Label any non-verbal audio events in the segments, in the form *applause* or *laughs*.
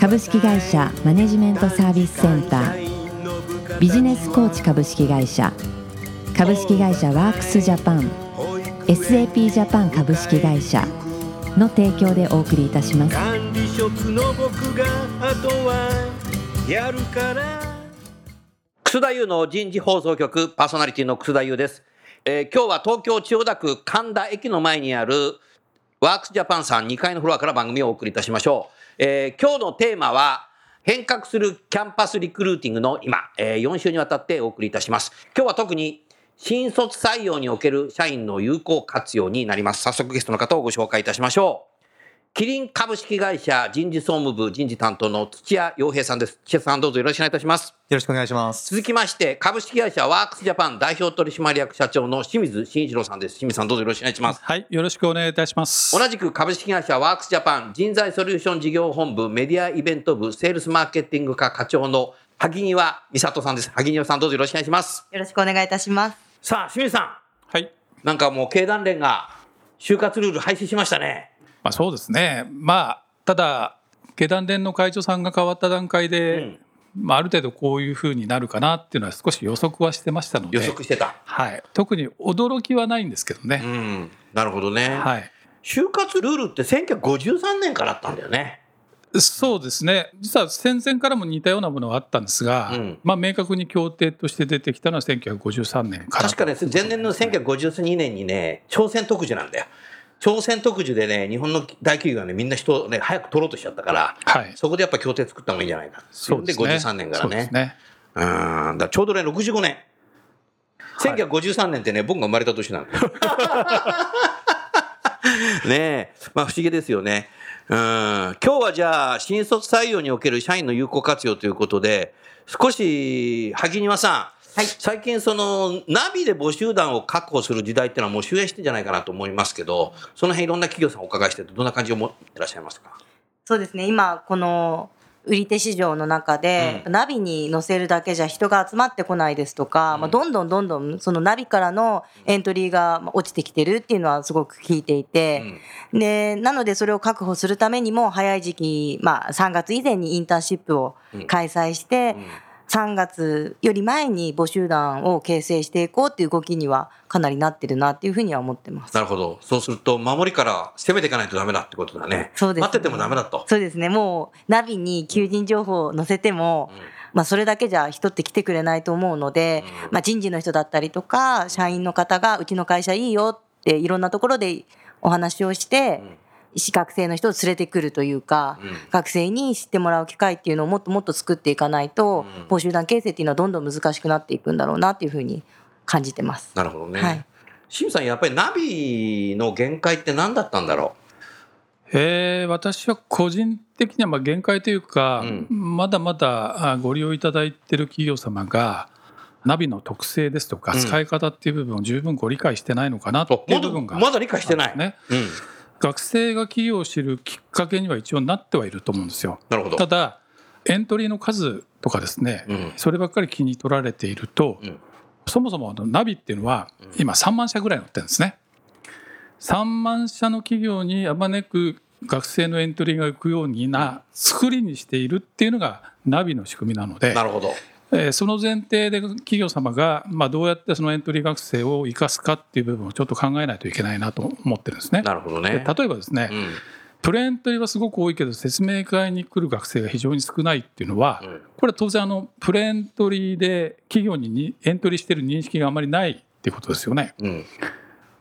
株式会社マネジメントサービスセンター。ビジネスコーチ株式会社。株式会社ワークスジャパン。SAP ジャパン株式会社。の提供でお送りいたします。管理職の僕があとはやるから。楠田優の人事放送局。パーソナリティの楠田優です、えー今日は東京千代田区神田駅の前にあるワークスジャパンさん2階のフロアから番組をお送りいたしましょう、えー今日のテーマは変革するキャンパスリクルーティングの今、え4週にわたってお送りいたします。今日は特に新卒採用における社員の有効活用になります。早速ゲストの方をご紹介いたしましょう。キリン株式会社人事総務部人事担当の土屋洋平さんです。土屋さんどうぞよろしくお願いいたします。よろしくお願いします。続きまして、株式会社ワークスジャパン代表取締役社長の清水慎一郎さんです。清水さんどうぞよろしくお願いします。はい、よろしくお願いいたします。同じく株式会社ワークスジャパン人材ソリューション事業本部メディアイベント部セールスマーケティング課課長の萩庭美里さんです。萩庭さんどうぞよろしくお願いします。よろしくお願いいたします。さあ、清水さはい、ん、なんかもう経団連が就活ルール廃止しましたね。まあ、そうですね。まあ、ただ、経団連の会長さんが変わった段階で、うんまあ、ある程度こういうふうになるかなっていうのは少し予測はしてましたので、予測してた。はい、特に驚きはないんですけどうね。ん、なるほどね。はい、就活ルールって1953年からあったんだよね。そうですね実は戦前からも似たようなものはあったんですが、うんまあ、明確に協定として出てきたのは1953年から確かね、前年の1952年にね、朝鮮特需なんだよ。朝鮮特需でね、日本の大企業がね、みんな人をね、早く取ろうとしちゃったから、はい、そこでやっぱ協定作った方がいいんじゃないか。そうですね53年からねそう。ねうん、だちょうどね、65年。1953年ってね、僕が生まれた年なんだよ。*laughs* ねえ、まあ不思議ですよね。うん、今日はじゃあ、新卒採用における社員の有効活用ということで、少し、萩庭さん、はい。最近そのナビで募集団を確保する時代っていうのはもう終焉してんじゃないかなと思いますけど、その辺いろんな企業さんお伺いしててどんな感じを持ってらっしゃいますか？そうですね。今、この売り手市場の中で、ナビに載せるだけじゃ人が集まってこないですとか、まあ、どんどんどんどんそのナビからのエントリーがまあ落ちてきてるっていうのはすごく聞いていて、で、なのでそれを確保するためにも早い時期、まあ3月以前にインターンシップを開催して、3月より前に募集団を形成していこうっていう動きにはかなりなってるなっていうふうには思ってます。なるほど。そうすると、守りから攻めていかないとダメだってことだね。そうですね待っててもダメだと。そうですね。もうナビに求人情報を載せても、まあそれだけじゃ人って来てくれないと思うので、まあ人事の人だったりとか、社員の方がうちの会社いいよっていろんなところでお話をして、資格生の人を連れてくるというか、学生に知ってもらう機会っていうのをもっともっと作っていかないと、募集団形成っていうのはどんどん難しくなっていくんだろうなっていうふうに感じてます。なるほどね。はい清水さん、やっぱりナビの限界って何だったんだろえー私は個人的にはまあ限界というか、うんまだまだあご利用いただいている企業様がナビの特性ですとかうん使い方っていう部分を十分ご理解してないのかなうっていうまだ部分がまだ理解してない。ね、うん。学生が企業を知るきっかけには一応なってはいると思うんですよ。なるほど。ただエントリーの数とかですね、うんそればっかり気に取られていると、うんそもそもナビっていうのは今3万社ぐらい載ってるんですね。3万社の企業にあまねく学生のエントリーが行くようにな作りにしているっていうのがナビの仕組みなのでなるほど。えーその前提で企業様が、まあ、どうやってそのエントリー学生を生かすかっていう部分をちょっと考えないといけないなと思ってるんですね。なるほどでね。例えばですね、うん。プレエントリーはすごく多いけど説明会に来る学生が非常に少ないっていうのは、うんこれは当然あのプレエントリーで企業ににエントリーしてる認識があまりないっていうことですよね。うん。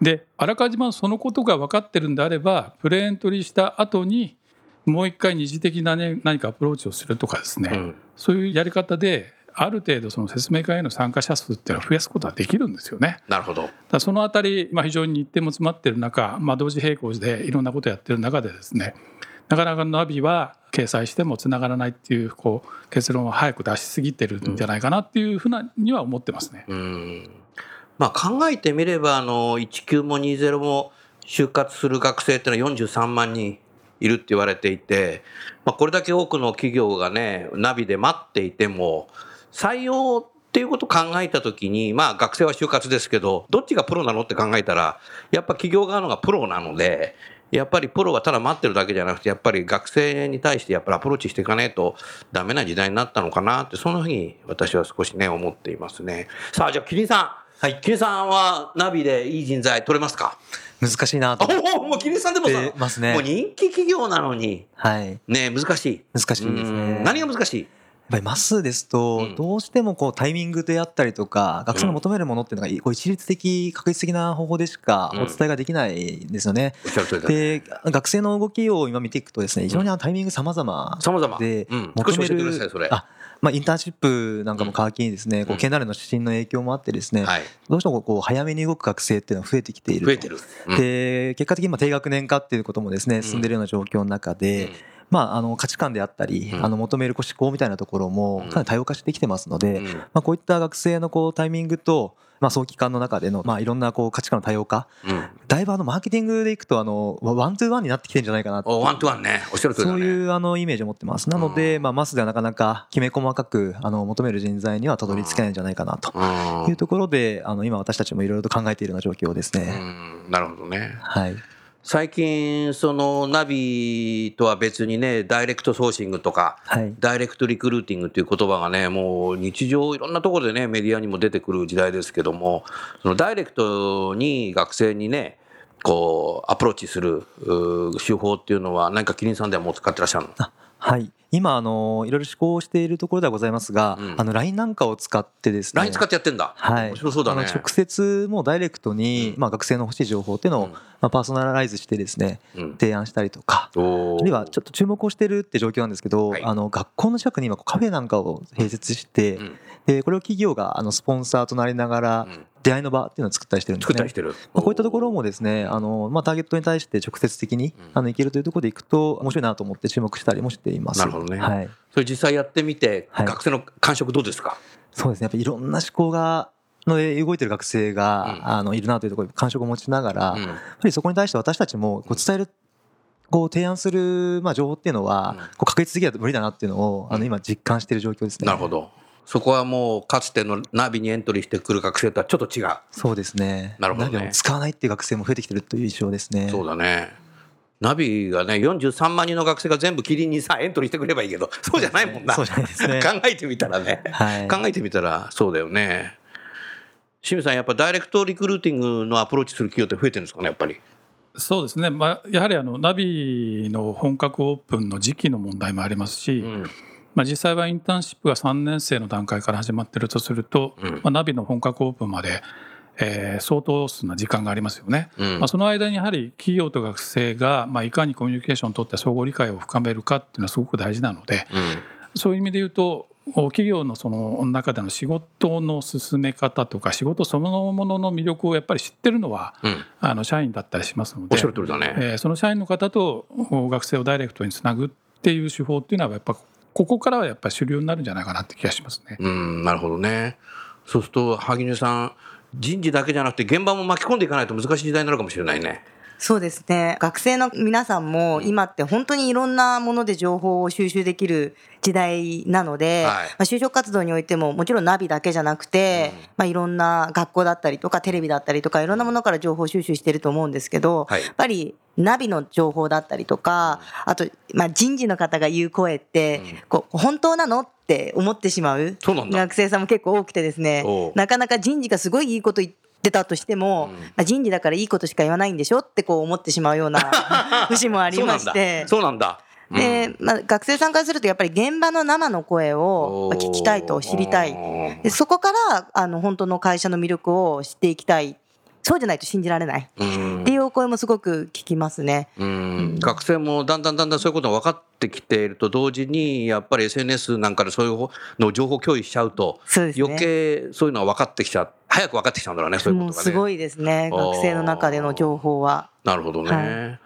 であらかじめそのことが分かってるんであればプレエントリーした後にもう一回二次的な、ね、何かアプローチをするとかですね、うんそういうやり方である程度その説明会への参加者数っていうのは増やすことはできるんですよね。なるほど。だそのあたり、まあ、非常に日程も詰まってる中、まあ、同時並行でいろんなことをやってる中でですねなかなかナビは掲載してもつながらないっていうこう結論を早く出しすぎてるんじゃないかなっていうふうなには思ってますね。うんまあ、考えてみればあの19も20も就活する学生っていうのは43万人いるって言われていて、まあ、これだけ多くの企業がねナビで待っていても採用っていうことを考えたときに、まあ学生は就活ですけど、どっちがプロなのって考えたら、やっぱ企業側のがプロなので、やっぱりプロはただ待ってるだけじゃなくて、やっぱり学生に対してやっぱりアプローチしていかないとダメな時代になったのかなって、そんなふうに私は少しね、思っていますね。さあ、じゃあ、キリンさん。はい。キリンさんはナビでいい人材取れますか？難しいなとおお、もうキリンさんでもさ、てますねもう。人気企業なのに、はい。ね、難しい。難しいですうんね。何が難しい？やっぱりマスですうとん、どうしてもこうタイミングであったりとか、学生の求めるものっていうのがこう一律的、確実的な方法でしかお伝えができないんですよね。で、学生の動きを今見ていくとですね、非常にタイミング様々様々。で求める。あまあ、インターンシップなんかも皮切りにですね、こう県内の指針の影響もあってですね、はい。どうしてもこう、早めに動く学生っていうのは増えてきていると。増えてる。うんで、結果的に今低学年化っていうこともですね、進んでいるような状況の中で、まあ、あの価値観であったり、うん。あの求める思考みたいなところもうん。かなり多様化してきてますので、うん。まあ、こういった学生のこうタイミングと、まあ、早期間の中での、まあ、いろんなこう価値観の多様化うん。だいぶあのマーケティングでいくとあのワントゥーワンになってきてるんじゃないかなおワントゥワンね。おっしゃる通りだね。そういうあのイメージを持ってます。なので、うん。まあ、マスではなかなかきめ細かくあの求める人材にはたどり着けないんじゃないかなとうん。いうところであの今私たちもいろいろと考えているような状況ですうね。ん。なるほどね。はい最近、そのナビとは別にね、ダイレクトソーシングとか、はい。ダイレクトリクルーティングっていう言葉がね、もう日常いろんなところでね、メディアにも出てくる時代ですけども、そのダイレクトに学生にね、こう、アプローチする手法っていうのは、何かキリンさんではもう使ってらっしゃるの？はい今あのいろいろ試行しているところではございますが、うん。あの LINE なんかを使ってですね ?LINE 使ってやってんだ。はい、面白そうだね。直接もうダイレクトに、うん。まあ、学生の欲しい情報っていうのを、うん。まあ、パーソナライズしてですねうん。提案したりとかあるいはちょっと注目をしてるって状況なんですけど、はい。あの学校の近くに今カフェなんかを併設して、うん。でこれを企業があのスポンサーとなりながらうん出会いの場っていうのを作ったりしてるんですね作ったりし。てる。まあ、こういったところもですねあの、まあ、ターゲットに対して直接的にうんあのいけるというところでいくと面白いなと思って注目したりもしています。なるほどねはい、それ実際やってみて、はい学生の感触どうですか？そうですねやっぱりいろんな思考がので動いてる学生が、うんあのいるなというところに感触を持ちながら、うんやっぱりそこに対して私たちもこう伝えるこう提案するまあ情報っていうのはうんこう確率的には無理だなっていうのをあうんの今実感している状況ですね。なるほど。そこはもうかつてのナビにエントリーしてくる学生とはちょっと違う。そうですね。なるほどねナビを使わないっていう学生も増えてきてるという印象ですね。そうだね。ナビがね、43万人の学生が全部キリンにさ、エントリーしてくればいいけど、*laughs* そうじゃないもんな。そうじゃないですね考えてみたらね。はい。考えてみたらそうだよね。清水さん、やっぱダイレクトリクルーティングのアプローチする企業って増えてるんですかね、やっぱり？そうですね、まあ、やはりあのナビの本格オープンの時期の問題もありますし、うんまあ、実際はインターンシップが3年生の段階から始まってるとすると、うんまあ、ナビの本格オープンまで、えー相当数な時間がありますよね。うんまあ、その間にやはり企業と学生が、まあ、いかにコミュニケーションを取って相互理解を深めるかっていうのはすごく大事なのでそういう意味で言うと企業のその中での仕事の進め方とか仕事そのものの魅力をやっぱり知ってるのはうんうんあの社員だったりしますのでおっしゃる通りだね。えーその社員の方とお学生をダイレクトにつなぐっていう手法っていうのはやっぱこここからはやっぱり主流になるんじゃないかなって気がしますね。うん、なるほどね。そうすると、萩生さん、人事だけじゃなくて、現場も巻き込んでいかないと難しい時代になるかもしれないね。そうですね。学生の皆さんも今って本当にいろんなもので情報を収集できる時代なので、はい。まあ、就職活動においてももちろんナビだけじゃなくて、まあ、いろんな学校だったりとかテレビだったりとかいろんなものから情報収集してると思うんですけど、はい。やっぱりナビの情報だったりとかあと、まあ、人事の方が言う声って、こう本当なのって思ってしまう学生さんも結構多くてですねなかなか人事がすごいいいこと言ってたとしても、うん。まあ、人事だからいいことしか言わないんでしょってこう思ってしまうような *laughs* 節もありまして。そうなんだ。でまあ、学生さんからするとやっぱり現場の生の声をまあ聞きたいと知りたい。でそこからあの本当の会社の魅力を知っていきたいそうじゃないと信じられない。うん。っていうお声もすごく聞きますね。うん。学生もだんだんだんだんそういうことが分かってきていると同時にやっぱり SNS なんかでそういうの情報共有しちゃうと余計そういうのは分かってきちゃう早く分かってきちゃうんだろうねそういうことがね。もうすごいですね学生の中での情報は。なるほどね。は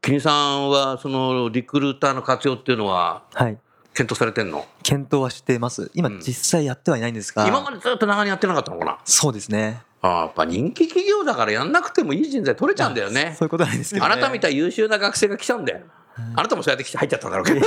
キリンさんはそのリクルーターの活用っていうのははい。検討されてんの？検討はしてます。今うん。実際やってはいないんですが、今までずっと長年やってなかったのかな？そうですねあーやっぱ人気企業だからやんなくてもいい人材取れちゃうんだよね。そういうことなんですけど、ね、あなたみたい優秀な学生が来ちゃうんだよ。あなたもそうやって入っちゃったんだろうけど。*laughs*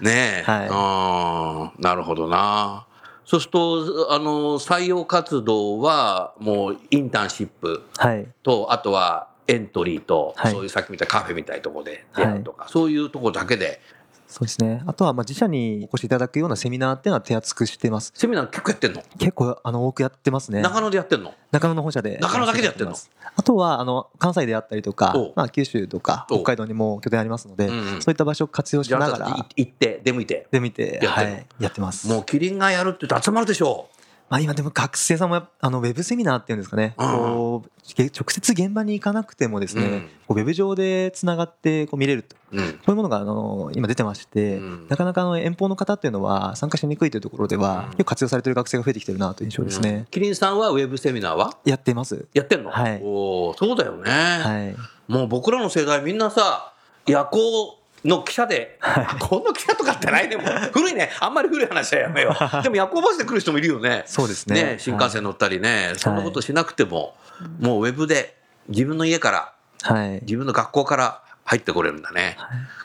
ねえ、はい。なるほどな。そうするとあの採用活動はもうインターンシップはい。とあとはエントリーと、はい。そういうさっき見たカフェみたいなところで出会うとか、そういうところだけでそうですね。あとはまあ自社にお越しいただくようなセミナーっていうのは手厚くしてます。セミナー結構やってんの？結構あの多くやってますね。中野でやってんの？中野の本社で。中野だけでやってんの？あとはあの関西であったりとかまあ、九州とか北海道にも拠点ありますので、うんうん。そういった場所を活用しながら行って出向いて。で見てやってはい、やってます。もうキリンがやるって集まるでしょまあ、今でも学生さんもあのウェブセミナーっていうんですかね、うん。こう直接現場に行かなくてもですね、うん。こうウェブ上でつながってこう見れると。こういうものがあの今出てまして、うん。なかなかあの遠方の方っていうのは参加しにくいというところでは、うん。結構活用されている学生が増えてきてるなという印象ですね、キリンさんはウェブセミナーは？やっています。やってんの、はい。おーそうだよね、はい。もう僕らの世代みんなさ夜行の記者で、この記者とかってないね。もう。古いね。あんまり古い話はやめよう。でも夜行バスで来る人もいるよね。そうですね。ね新幹線乗ったりね、そんなことしなくても、もうウェブで自分の家からはい。自分の学校から入ってこれるんだね、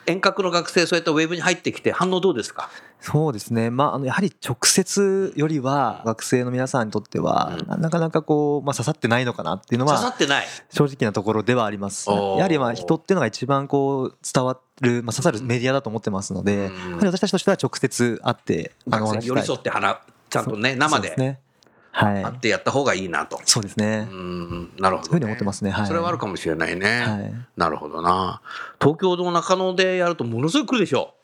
遠隔の学生そういったウェブに入ってきて反応どうですか？そうですね、まあ、あのやはり直接よりは学生の皆さんにとっては、うん。ななかなかこう、まあ、刺さってないのかなっていうのは刺さってない。正直なところではあります。やはりまあ人っていうのが一番こう伝わる、まあ、刺さるメディアだと思ってますので、うん。やはり私たちとしては直接会ってあの寄り添って話ちゃんとね生で。はい。会っ。てやった方がいいなと、そうですね。う。ん。なるほど、ね、そういうふうに思ってますね。はい。それはあるかもしれないね、はい。なるほどな。東京の中野でやるとものすごい来るでしょ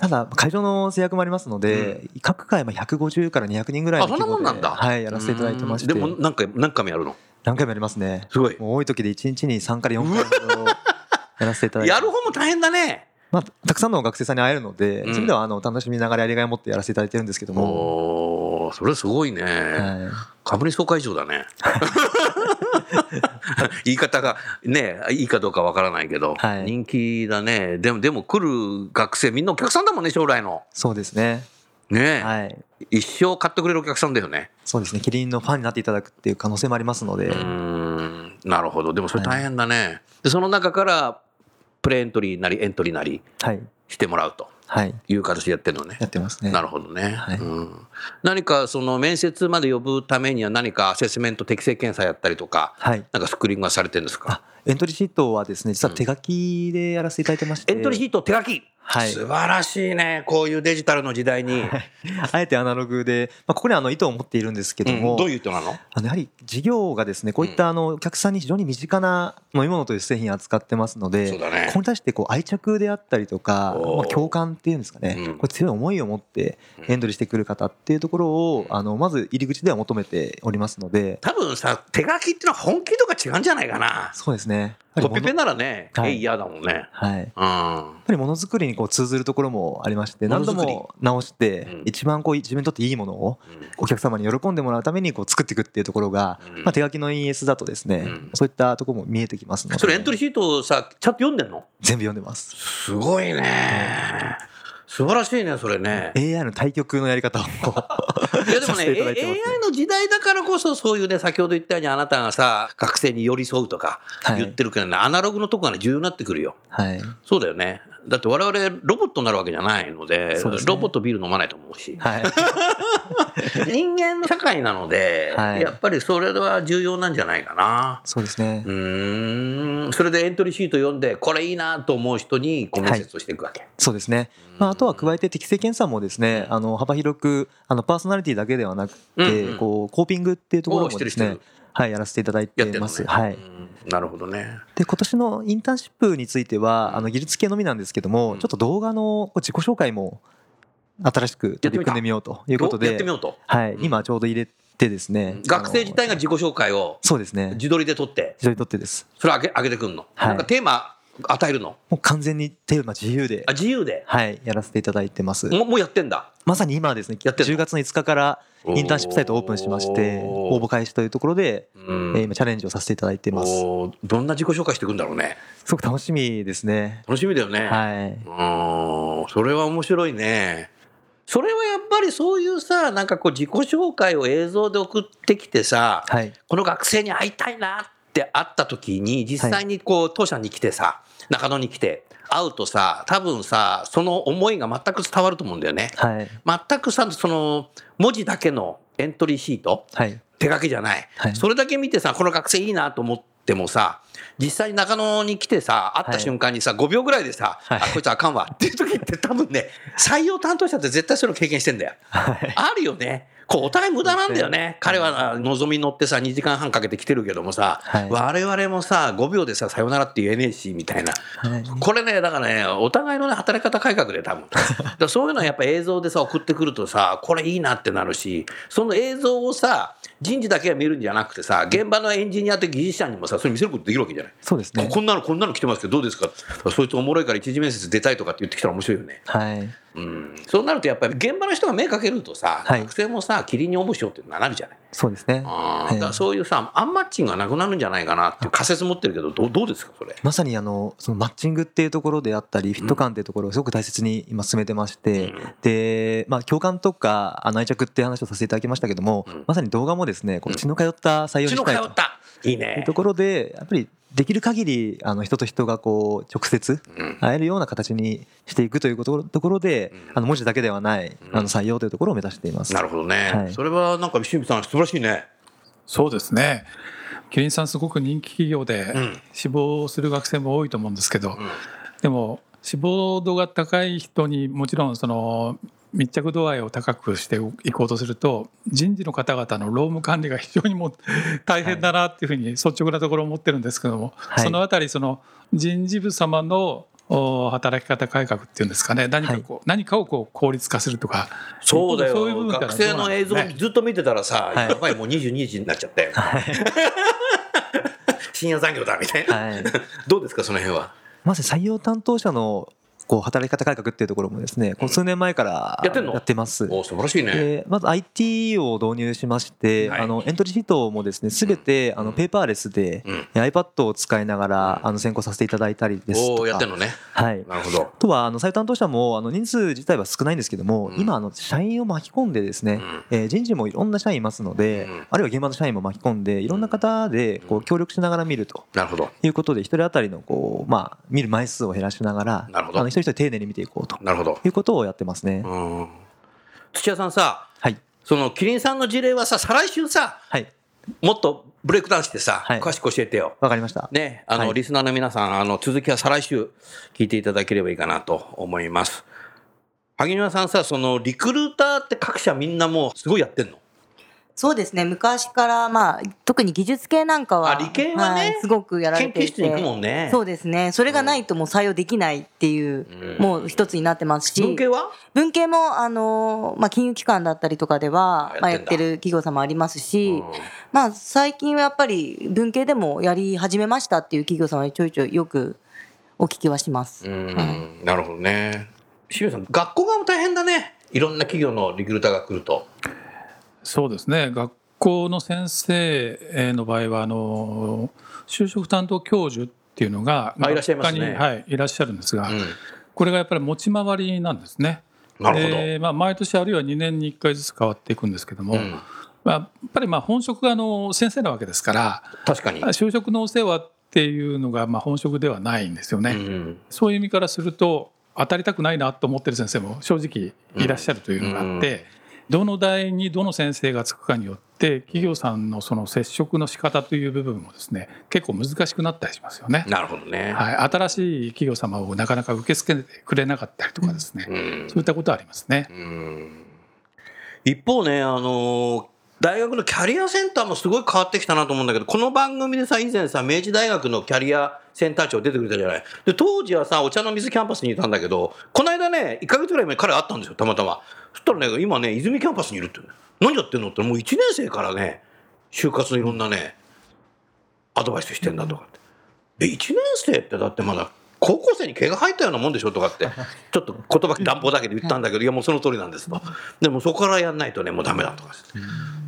ただ会場の制約もありますので、各回まあ150から200人ぐらいのあそんなもんなんだ。はいやらせていただいてまして、うん。でも何回何回もやるの？何回もやりますね。すごい。もう多い時で1日に3から4回ほど *laughs* やらせていただいてやる方も大変だね。まあ、たくさんの学生さんに会えるので、うん。そういう意味ではあの楽しみながらやりがいを持ってやらせていただいてるんですけども、それすごいね、はい、株主総会場だね。*laughs* 言い方がねいいかどうかわからないけど、はい。人気だね。でもでも来る学生みんなお客さんだもんね将来の。そうですね、ね、はい、一生買ってくれるお客さんだよね。そうですね。キリンのファンになっていただくっていう可能性もありますので、うーん。なるほど。でもそれ大変だね、でその中からプレエントリーなりエントリーなりはい。してもらうとはい。いう形でやってるのね。やってますね。なるほどね、はい。うん、何かその面接まで呼ぶためには何かアセスメント適正検査やったりとかはい。なんかスクリーニングはされてるんですか？あエントリーシートはですね実は手書きでやらせていただいてまして、エントリーシート手書き、はい。素晴らしいね。こういうデジタルの時代に、あえてアナログで、まあ、ここにあの意図を持っているんですけども、うん。どういう意図なの？あのやはり事業がですねこういったあのお客さんに非常に身近な飲み物という製品を扱ってますので、そうだね。ここに対してこう愛着であったりとか、まあ、共感っていうんですかね、うん。これ強い思いを持ってエントリーしてくる方っていうところをあのまず入り口では求めておりますので。多分さ手書きってのは本気度が違うんじゃないかな。そうですね。ペならね、はい。えい嫌だもんね。はい、やうん。っぱりものづくりにこう通ずるところもありまして何度も直してうん。一番こう自分にとっていいものをお客様に喜んでもらうためにこう作っていくっていうところが、うん。まあ、手書きの ES だとですね、うん。そういったところも見えてきますので。それエントリーシートをさちゃんと読んでんの？全部読んでます。すごいね。素晴らしいねそれね。AI の対局のやり方を *laughs* いやでもね AI の時代だからこそそういうね先ほど言ったようにあなたがさ学生に寄り添うとかはい。言ってるけどね、アナログのとこがね重要になってくるよ。はい。そうだよねだって我々ロボットになるわけじゃないのでですね。ロボットビール飲まないと思うし、はい。*laughs* 人間の。社会なので、はい。やっぱりそれは重要なんじゃないかな。そうですね。うーん。それでエントリーシート読んでこれいいなと思う人にこう面接をしていくわけ、そうですね、まあ、あとは加えて適正検査もですねあの幅広くあのパーソナリティだけではなくて、うんうんこうコーピングっていうところもですねはいやらせていただいてます。はい。うん。なるほどね。で今年のインターンシップについてはあの技術系のみなんですけども、うん。ちょっと動画の自己紹介も新しく取り組んでみようということでやってみようと。はい、うん。今ちょうど入れてですね学生自体が自己紹介をそうですね。自撮りで撮って。自撮り取ってです。それ上げ上げてくんの、はい。なんかテーマ与えるの？もう完全にテーマ自由で。あ、自由で？はいやらせていただいてます。もうもうやってんだ？まさに今はですねやってんの10月の5日からインターンシップサイトオープンしまして応募開始というところで、うん。えー今チャレンジをさせていただいてます。どんな自己紹介していくんだろうね？すごく楽しみですね。楽しみだよね。はい。うん、それは面白いね。それはやっぱりそういうさ、なんかこう自己紹介を映像で送ってきてさ、はい。この学生に会いたいなって会った時に、実際にこう当社に来てさ、中野に来て会うとさ、多分さ、その思いが全く伝わると思うんだよね。はい。全くさ、その文字だけのエントリーシート、はい。手書きじゃない、はい。それだけ見てさこの学生いいなと思ってもさ実際中野に来てさ会った瞬間にさ、5秒ぐらいでさ、はい。あこいつあかんわっていう時って多分ね採用担当者って絶対それを経験してんだよ。はい。あるよね。こうお互い無駄なんだよね。彼はのぞみ乗ってさ2時間半かけて来てるけどもさ、はい我々もさ5秒でささよならって言えねえしみたいな。はいこれねだからねお互いのね働き方改革で多分 *laughs* だそういうのはやっぱ映像でさ送ってくるとさこれいいなってなるしその映像をさ人事だけが見るんじゃなくてさ現場のエンジニアと技術者にもさそれ見せることできるわけじゃない。そうですねここんなのこんなの来てますけどどうですか？そいつおもろいから一次面接出たいとかって言ってきたら面白いよね。はいうん、そうなるとやっぱり現場の人が目かけるとさ、はい学生もさ霧に応募しようってなるじゃない。そうですね。あだそういうさアンマッチングがなくなるんじゃないかなっていう仮説持ってるけどどうどうですかそれ？まさにあのそのマッチングっていうところであったりフィット感っていうところをすごく大切に今進めてまして、うん。で、まあ、共感とかあの愛着っていう話をさせていただきましたけども、うん。まさに動画もですねこう血の通った採用にしたいと。通った。いいね。と。ころでやっぱりできる限りあの人と人がこう直接うん。会えるような形にしていくということところで、うん。あの文字だけではないうん。あの採用というところを目指しています。なるほどね、はい。それはなんか清水さん素晴らしいね。そうですね。キリンさんすごく人気企業でうん。志望する学生も多いと思うんですけど、うん。でも志望度が高い人にもちろんその密着度合いを高くしていこうとすると人事の方々の労務管理が非常にもう大変だなっていうふうに率直なところ思ってるんですけども、はい。そのあたりその人事部様のお働き方改革っていうんですかね何かこう、何かをこう効率化するとかそうだよ。そういう部分学生の映像ずっと見てたらさ、はい。やばいもう22時になっちゃったよ。*laughs* 深夜残業だみたいな。はい。どうですかその辺は？まず採用担当者のこう働き方改革っていうところもですねこう数年前からやってます。お素晴らしいね。でまず IT を導入しまして、はい。あのエントリーシートもですねすべてあのペーパーレスで、うん。iPad を使いながらあの選考させていただいたりですとか。やってんのね。はい、なるほど。あとはあの採用担当者もあの人数自体は少ないんですけども、うん。今あの社員を巻き込んでですね、うん。えー人事もいろんな社員いますので、うん。あるいは現場の社員も巻き込んでいろんな方でこう協力しながら見ると。なるほど。いうことで一人当たりのこう、まあ、見る枚数を減らしながらなるほど。あの一人丁寧に見ていこうとなるほど。いうことをやってますね。うん。土屋さんさ、はい、そのキリンさんの事例はさ、再来週さ、はい、もっとブレイクダウンしてさ、はい詳しく教えてよ。わかりました。ね、あの、はいリスナーの皆さん、あの、続きは再来週聞いていただければいいかなと思います。萩沼さんさ、その、リクルーターって各社みんなもうすごいやってんの？そうですね。昔からまあ特に技術系なんかはあ理系はね。いすごくやられてい研究室に行くもてんね。そうですね。それがないともう採用できないっていう、うん。もう一つになってますし。文系は？文系もあの、まあ、金融機関だったりとかではあまあ、ややってる企業様ありますし、うん。まあ、最近はやっぱり文系でもやり始めましたっていう企業様はちょいちょいよくお聞きはします。うん、はい。なるほどね。清水さん、学校側も大変だね。いろんな企業のリクルーターが来ると。そうですね学校の先生の場合はあの就職担当教授っていうのがあいらっしゃいますね学科にはい、いらっしゃるんですが、うんこれがやっぱり持ち回りなんですね。なるほど。でまあ、毎年あるいは2年に1回ずつ変わっていくんですけども、うんまあ、やっぱりまあ本職があの先生なわけですから確かに。就職のお世話っていうのがまあ本職ではないんですよね。うんそういう意味からすると当たりたくないなと思ってる先生も正直いらっしゃるというのがあって、どの代にどの先生がつくかによって企業さんのその接触の仕方という部分もですね結構難しくなったりしますよね。なるほどね。はい、新しい企業様をなかなか受け付けてくれなかったりとかですね、うんそういったことはありますね。うん一方ね、あのー大学のキャリアセンターもすごい変わってきたなと思うんだけど、この番組でさ、以前さ、明治大学のキャリアセンター長出てくれたじゃない？で、当時はさ、お茶の水キャンパスにいたんだけど、この間ね、1ヶ月ぐらい前彼会ったんですよ、たまたま。そしたらね、今ね、和泉キャンパスにいるって何やってんのって、もう1年生からね、就活のいろんなね、アドバイスしてんだとかって。え、1年生ってだってまだ高校生に毛が生えたようなもんでしょとかって *laughs* ちょっと言葉乱暴だけど言ったんだけどいやもうその通りなんですと。でもそこからやんないとねもうダメだとか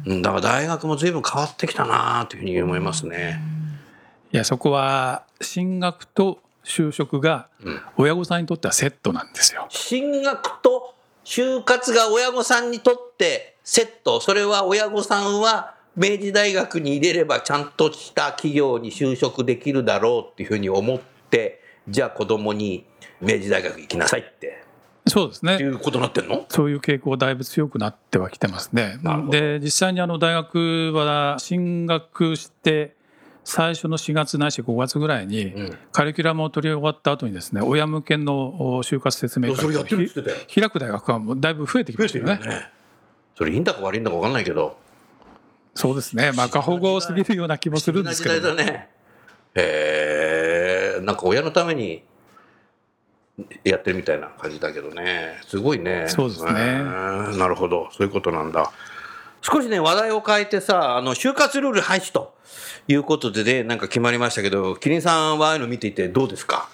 うん。だから大学も随分変わってきたなというふうに思いますね。いやそこは進学と就職がうん。親御さんにとってはセットなんですよ。進学と就活が親御さんにとってセット。それは親御さんは明治大学に入れればちゃんとした企業に就職できるだろうっていうふうに思ってじゃあ子供に明治大学行きなさいって。そうですね。っていうことになってんの？そういう傾向だいぶ強くなってはきてますね。で実際にあの大学は進学して最初の4月ないし5月ぐらいにうん。カリキュラムを取り終わった後にですね親向けのお就活説明会を開く大学はもうだいぶ増えてきましたよね。それいいんだか悪いんだか分かんないけど。そうですね。まあ過保護すぎるような気もするんですけどな時代だね。へえんか親のためにやってるみたいな感じだけどね。すごいね。そうですね。なるほど。そういうことなんだ。少しね話題を変えてさあの就活ルール廃止ということでねなんか決まりましたけどキリンさんはああいうの見ていてどうですか？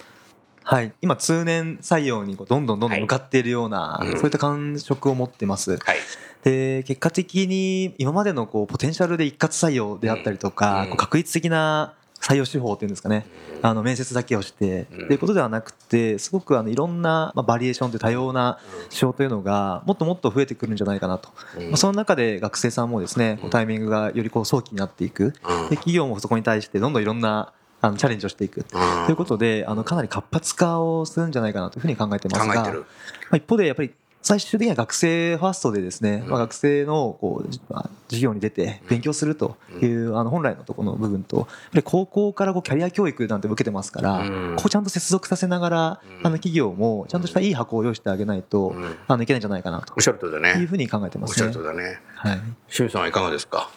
はい、今通年採用にこうどんどんどんどん向かっているような、はいうん。そういった感触を持ってます。はい。で結果的に今までのこうポテンシャルで一括採用であったりとか、うん。こう確率的な採用手法っていうんですかね、あの面接だけをして、うん。っていうことではなくてすごくあのいろんな、まあ、バリエーションという多様な手法というのがもっともっと増えてくるんじゃないかなと、その中で学生さんもですねタイミングがよりこう早期になっていく、うん。で企業もそこに対してどんどんいろんなあのチャレンジをしていく。とうん。いうことであのかなり活発化をするんじゃないかなというふうに考えてますがまあ、一方でやっぱり最終的には学生ファーストでですね、うん。まあ、学生のこう、じまあ、授業に出て勉強するという、あの本来のところの部分と高校からこうキャリア教育なんて受けてますから、うん。ここちゃんと接続させながら、うん。あの企業もちゃんとしたいい箱を用意してあげないと、うん。あのいけないんじゃないかなと。おっしゃるとりだね。いうふうに考えてますね。おっしゃると。りだね。はい。清水さんはいかがですか？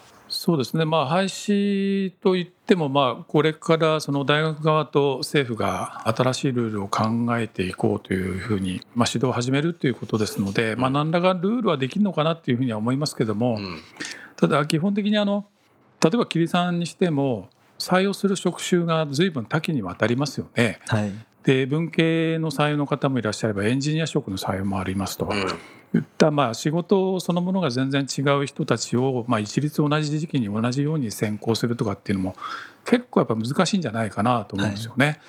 そうですね。まあ廃止といってもまあこれからその大学側と政府が新しいルールを考えていこうというふうにまあ指導を始めるということですので、まあ何らかルールはできるのかなっていうふうには思いますけども、うんただ基本的にあの例えば桐さんにしても採用する職種が随分多岐にわたりますよね。はいで文系の採用の方もいらっしゃればエンジニア職の採用もありますと。うん。いったまあ仕事そのものが全然違う人たちをまあ一律同じ時期に同じように選考するとかっていうのも結構やっぱ難しいんじゃないかなと思うんですよね。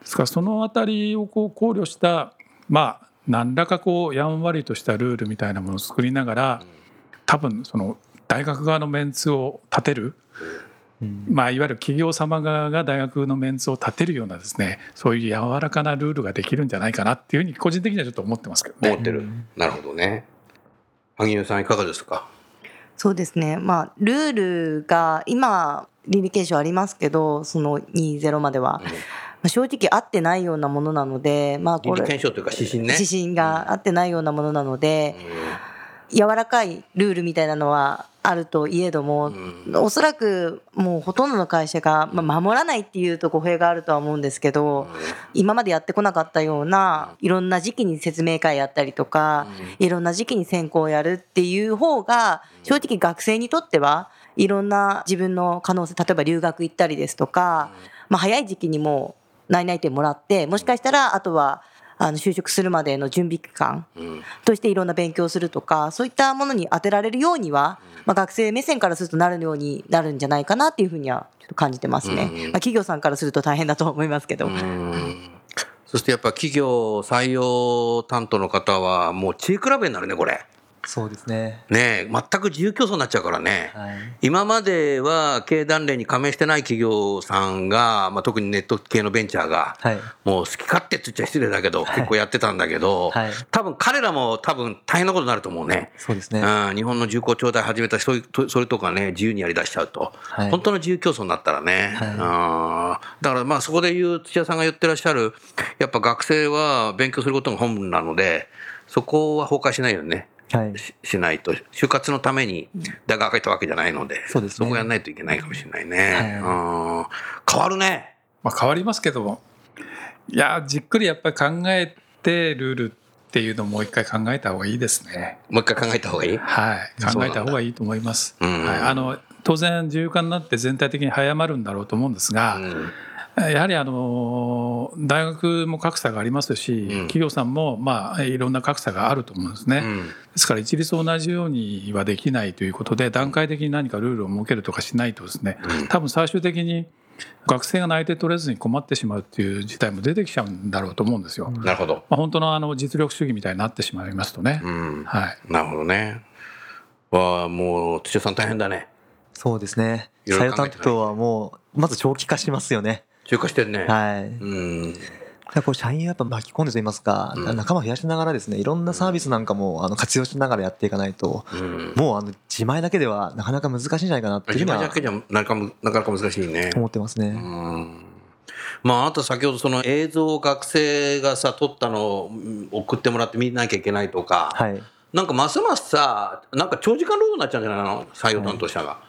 ですからそのあたりをこう考慮したまあ何らかこうやんわりとしたルールみたいなものを作りながら多分その大学側のメンツを立てる、うんまあ、いわゆる企業様側が大学のメンツを立てるようなですねそういう柔らかなルールができるんじゃないかなっていうふうに個人的にはちょっと思ってますけどね。思ってる。なるほどね。萩生さんいかがですか？そうですね。まあ、ルールが今、倫理検証ありますけど、その20までは。まあ正直合ってないようなものなので、まあ、倫理これ、検証というか指針ね。指針が合ってないようなものなので、柔らかいルールみたいなのはあるといえども、おそらくもうほとんどの会社が、まあ、守らないっていうと語弊があるとは思うんですけど、今までやってこなかったようないろんな時期に説明会やったりとか、いろんな時期に選考をやるっていう方が正直学生にとってはいろんな自分の可能性例えば留学行ったりですとか、まあ、早い時期にもう内々定もらってもしかしたらあとはあの就職するまでの準備期間うん。としていろんな勉強をするとかそういったものに当てられるようには、まあ、学生目線からするとなるようになるんじゃないかなっていうふうにはちょっと感じてますね。うんまあ、企業さんからすると大変だと思いますけど。うんそしてやっぱ企業採用担当の方はもう知恵比べになるねこれそうですね。ねえ全く自由競争になっちゃうからね、はい。今までは経団連に加盟してない企業さんが、まあ、特にネット系のベンチャーが、はい。もう好き勝手って言っちゃ失礼だけど、結構やってたんだけど、はい多分彼らも多分大変なことになると思うね。そうですね。うん、日本の重工長大始めたそういうとそれとかね自由にやりだしちゃうと、はい本当の自由競争になったらね、はいうんだからまあそこで言う土屋さんが言ってらっしゃるやっぱ学生は勉強することが本分なのでそこは崩壊しないよねはい。ししないと就活のために大学入ったわけじゃないのでそうですね。こやらないといけないかもしれないね、はうん。変わるね。まあ、変わりますけども。いやじっくりやっぱり考えてルールっていうのをもう一回考えた方がいいですね。もう一回考えた方がいい？はい、考えた方がいいと思います。うん。はい、あの当然自由化になって全体的に早まるんだろうと思うんですが、うんやはりあの大学も格差がありますし、ん企業さんもまあいろんな格差があると思うんですね。うんですから一律同じようにはできないということで段階的に何かルールを設けるとかしないとですね、多分最終的に学生が内定取れずに困ってしまうっていう事態も出てきちゃうんだろうと思うんですよ。なるほど。まあ、本当のあの実力主義みたいになってしまいますとね。うん。はい。なるほどね。わあ、もう、土屋さん大変だね。そうですねいろいろ考えてない採用担当はもうまず長期化しますよね中華してるね。はいうん。こう社員をやっぱ巻き込んでと言いますか、うん仲間を増やしながらですねいろんなサービスなんかもあの活用しながらやっていかないと、うん。もうあの自前だけではなかなか難しいんじゃないかなっていう自前だけじゃなかなかなかなか難しいね。思ってますね。うんまあ、あなた先ほどその映像を学生がさ撮ったのをうん送ってもらって見なきゃいけないとか、はい。なんかますますさなんか長時間労働になっちゃうんじゃないの？採用担当者が、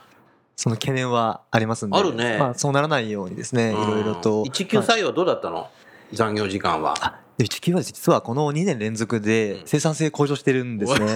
その懸念はありますんで、あるねまあそうならないようにですね、いろいろと。一級採用はどうだったの、残業時間はあで一級は実はこの2年連続で生産性向上してるんですね。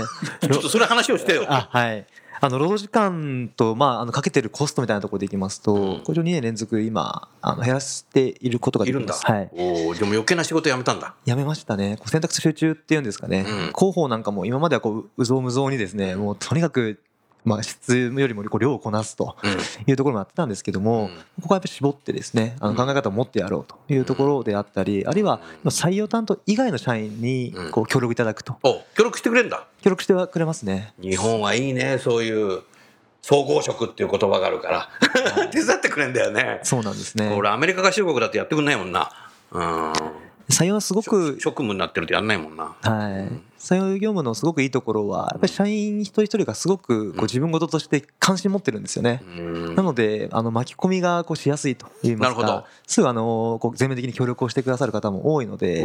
ちょっとそれ話をしてよあはい。あの労働時間と、まあ、あのかけてるコストみたいなところでいきますと、うんこれを2年連続今あの減らしていることがいるんだ、できます。はい。おおでも余計な仕事辞めたんだやめましたね。選択肢集中っていうんですかね。うん広報なんかも今まではこう、うぞうむぞうにですね、もうとにかく、まあ質よりもこう量をこなすとうん。いうところもやってたんですけども、うん。ここはやっぱり絞ってですね、あの考え方を持ってやろうというところであったり、あるいは採用担当以外の社員にうん。こう協力いただくと。お協力してくれるんだ。協力してはくれますね。日本はいいねそういう総合職っていう言葉があるから。*laughs* 手伝ってくれんだよね。そうなんですね。俺アメリカ合衆国だってやってくんないもんな。うん。採用はすごく職務になってるとやんないもんな。はい、採用業務のすごくいいところはやっぱり社員一人一人がすごくこう自分事として関心持ってるんですよね。うん。なのであの巻き込みがこうしやすいと言いますかすぐあのこう全面的に協力をしてくださる方も多いので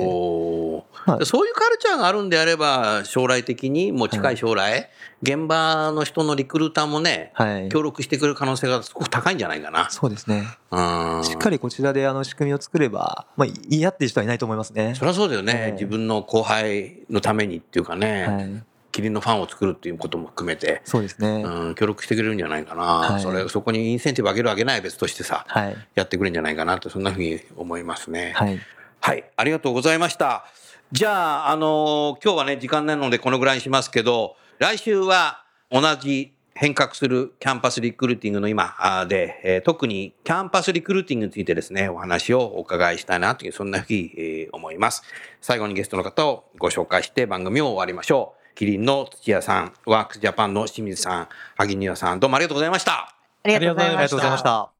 そういうカルチャーがあるんであれば将来的にもう近い将来、現場の人のリクルーターもね、はい。協力してくれる可能性がすごく高いんじゃないかな。そうですね。うんしっかりこちらであの仕組みを作れば、まあ、嫌っていう人はいないと思いますね。そりゃそうだよね、はい自分の後輩のためにっていうかね、はい、キリンのファンを作るっていうことも含めて、そうですね、うん、協力してくれるんじゃないかな、はい。それそこにインセンティブ上げる上げないは別としてさ、はい。やってくれるんじゃないかなってそんなふうに思いますね。はい。はい、ありがとうございました。じゃあ、あの今日はね、時間ないのでこのぐらいにしますけど、来週は同じ変革するキャンパスリクルーティングの今で、えー特にキャンパスリクルーティングについてですね、お話をお伺いしたいなという、そんなふうに、えー思います。最後にゲストの方をご紹介して番組を終わりましょう。キリンの土屋さん、ワークスジャパンの清水さん、萩庭さん、どうもありがとうございました。ありがとうございありがとうました